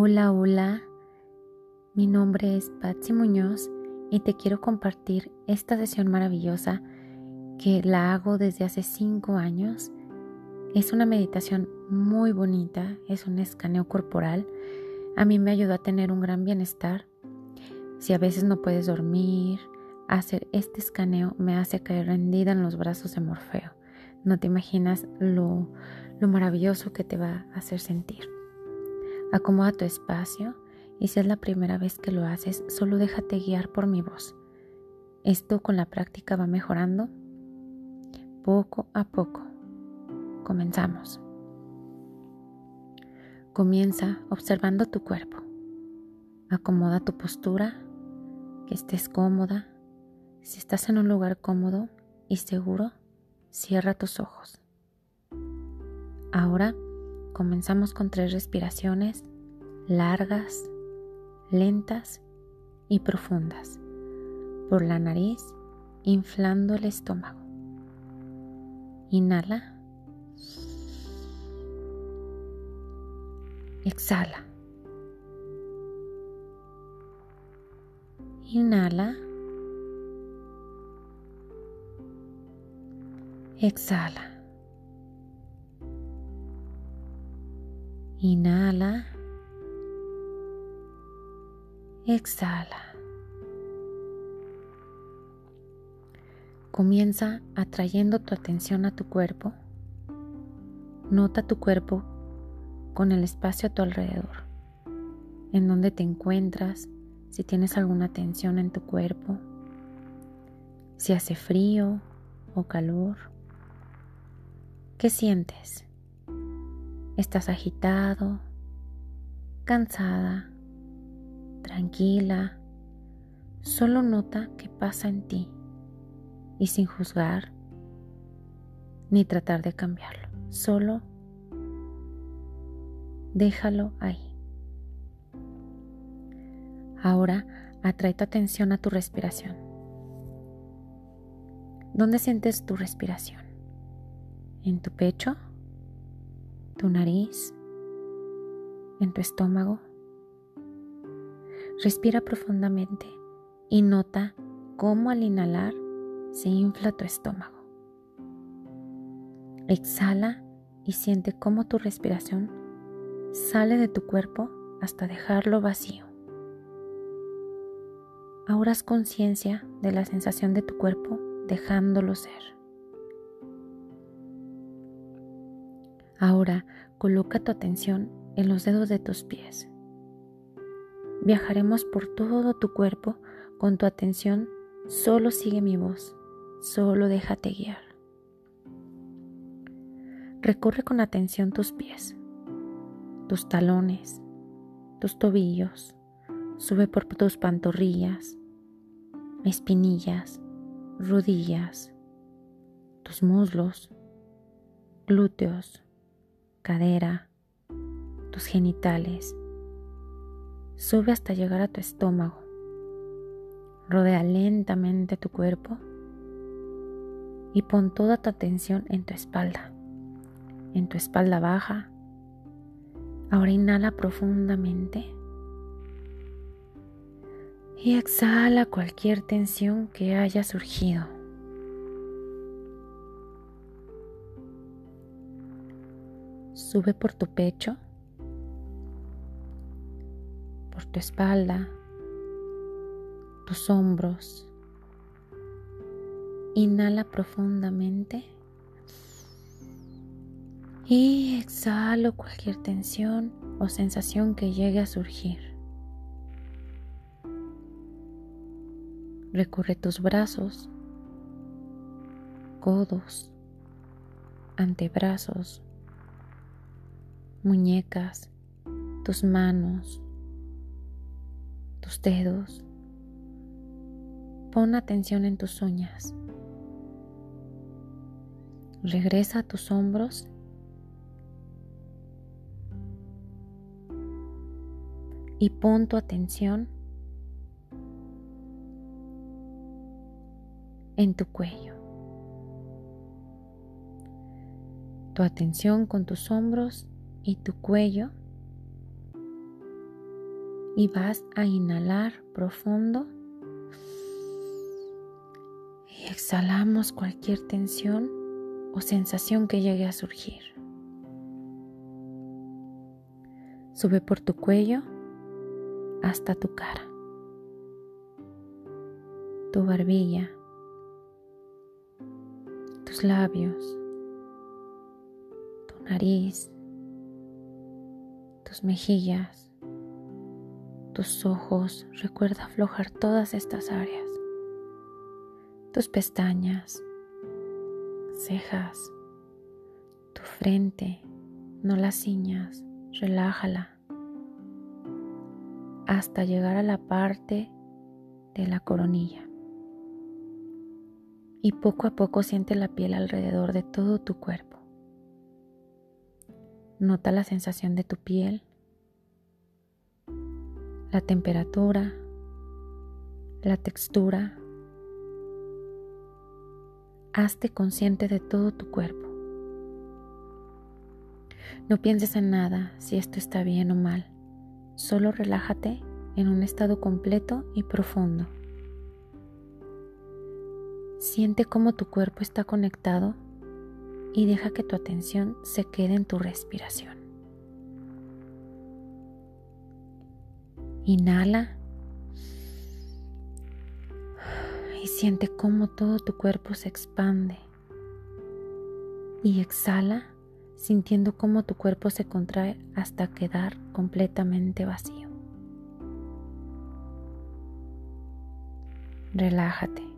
Hola, hola. Mi nombre es Patsy Muñoz y te quiero compartir esta sesión maravillosa que la hago desde hace cinco años. Es una meditación muy bonita, es un escaneo corporal. A mí me ayuda a tener un gran bienestar. Si a veces no puedes dormir, hacer este escaneo me hace caer rendida en los brazos de Morfeo. No te imaginas lo, lo maravilloso que te va a hacer sentir. Acomoda tu espacio y si es la primera vez que lo haces, solo déjate guiar por mi voz. Esto con la práctica va mejorando poco a poco. Comenzamos. Comienza observando tu cuerpo. Acomoda tu postura, que estés cómoda. Si estás en un lugar cómodo y seguro, cierra tus ojos. Ahora Comenzamos con tres respiraciones largas, lentas y profundas por la nariz, inflando el estómago. Inhala. Exhala. Inhala. Exhala. Inhala. Exhala. Comienza atrayendo tu atención a tu cuerpo. Nota tu cuerpo con el espacio a tu alrededor, en donde te encuentras, si tienes alguna tensión en tu cuerpo, si hace frío o calor. ¿Qué sientes? Estás agitado, cansada, tranquila. Solo nota qué pasa en ti y sin juzgar ni tratar de cambiarlo. Solo déjalo ahí. Ahora atrae tu atención a tu respiración. ¿Dónde sientes tu respiración? ¿En tu pecho? Tu nariz, en tu estómago. Respira profundamente y nota cómo al inhalar se infla tu estómago. Exhala y siente cómo tu respiración sale de tu cuerpo hasta dejarlo vacío. Ahora haz conciencia de la sensación de tu cuerpo dejándolo ser. Ahora coloca tu atención en los dedos de tus pies. Viajaremos por todo tu cuerpo con tu atención. Solo sigue mi voz, solo déjate guiar. Recorre con atención tus pies, tus talones, tus tobillos. Sube por tus pantorrillas, espinillas, rodillas, tus muslos, glúteos, cadera, tus genitales. Sube hasta llegar a tu estómago. Rodea lentamente tu cuerpo y pon toda tu atención en tu espalda, en tu espalda baja. Ahora inhala profundamente y exhala cualquier tensión que haya surgido. Sube por tu pecho, por tu espalda, tus hombros. Inhala profundamente y exhalo cualquier tensión o sensación que llegue a surgir. Recorre tus brazos, codos, antebrazos, muñecas, tus manos, tus dedos. Pon atención en tus uñas. Regresa a tus hombros y pon tu atención en tu cuello. Tu atención con tus hombros y tu cuello y vas a inhalar profundo y exhalamos cualquier tensión o sensación que llegue a surgir. Sube por tu cuello hasta tu cara, tu barbilla, tus labios, tu nariz, tus mejillas, tus ojos. Recuerda aflojar todas estas áreas. Tus pestañas, cejas, tu frente, no las ciñas, relájala hasta llegar a la parte de la coronilla. Y poco a poco siente la piel alrededor de todo tu cuerpo. Nota la sensación de tu piel, la temperatura, la textura. Hazte consciente de todo tu cuerpo. No pienses en nada si esto está bien o mal. Solo relájate en un estado completo y profundo. Siente cómo tu cuerpo está conectado y deja que tu atención se quede en tu respiración. Inhala y siente cómo todo tu cuerpo se expande. Y exhala sintiendo cómo tu cuerpo se contrae hasta quedar completamente vacío. Relájate.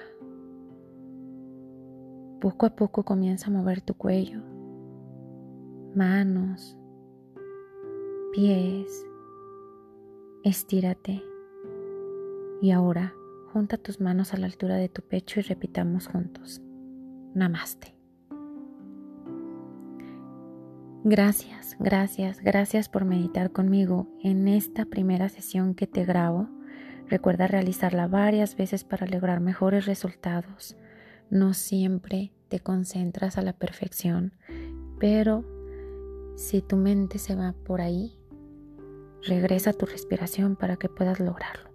Poco a poco comienza a mover tu cuello, manos, pies. Estírate. Y ahora junta tus manos a la altura de tu pecho y repitamos juntos. Namaste. Gracias, gracias, gracias por meditar conmigo en esta primera sesión que te grabo. Recuerda realizarla varias veces para lograr mejores resultados. No siempre te concentras a la perfección, pero si tu mente se va por ahí, regresa tu respiración para que puedas lograrlo.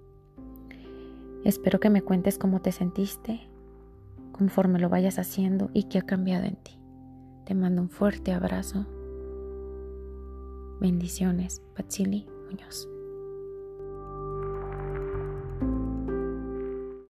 Espero que me cuentes cómo te sentiste conforme lo vayas haciendo y qué ha cambiado en ti. Te mando un fuerte abrazo. Bendiciones, Patsili Muñoz.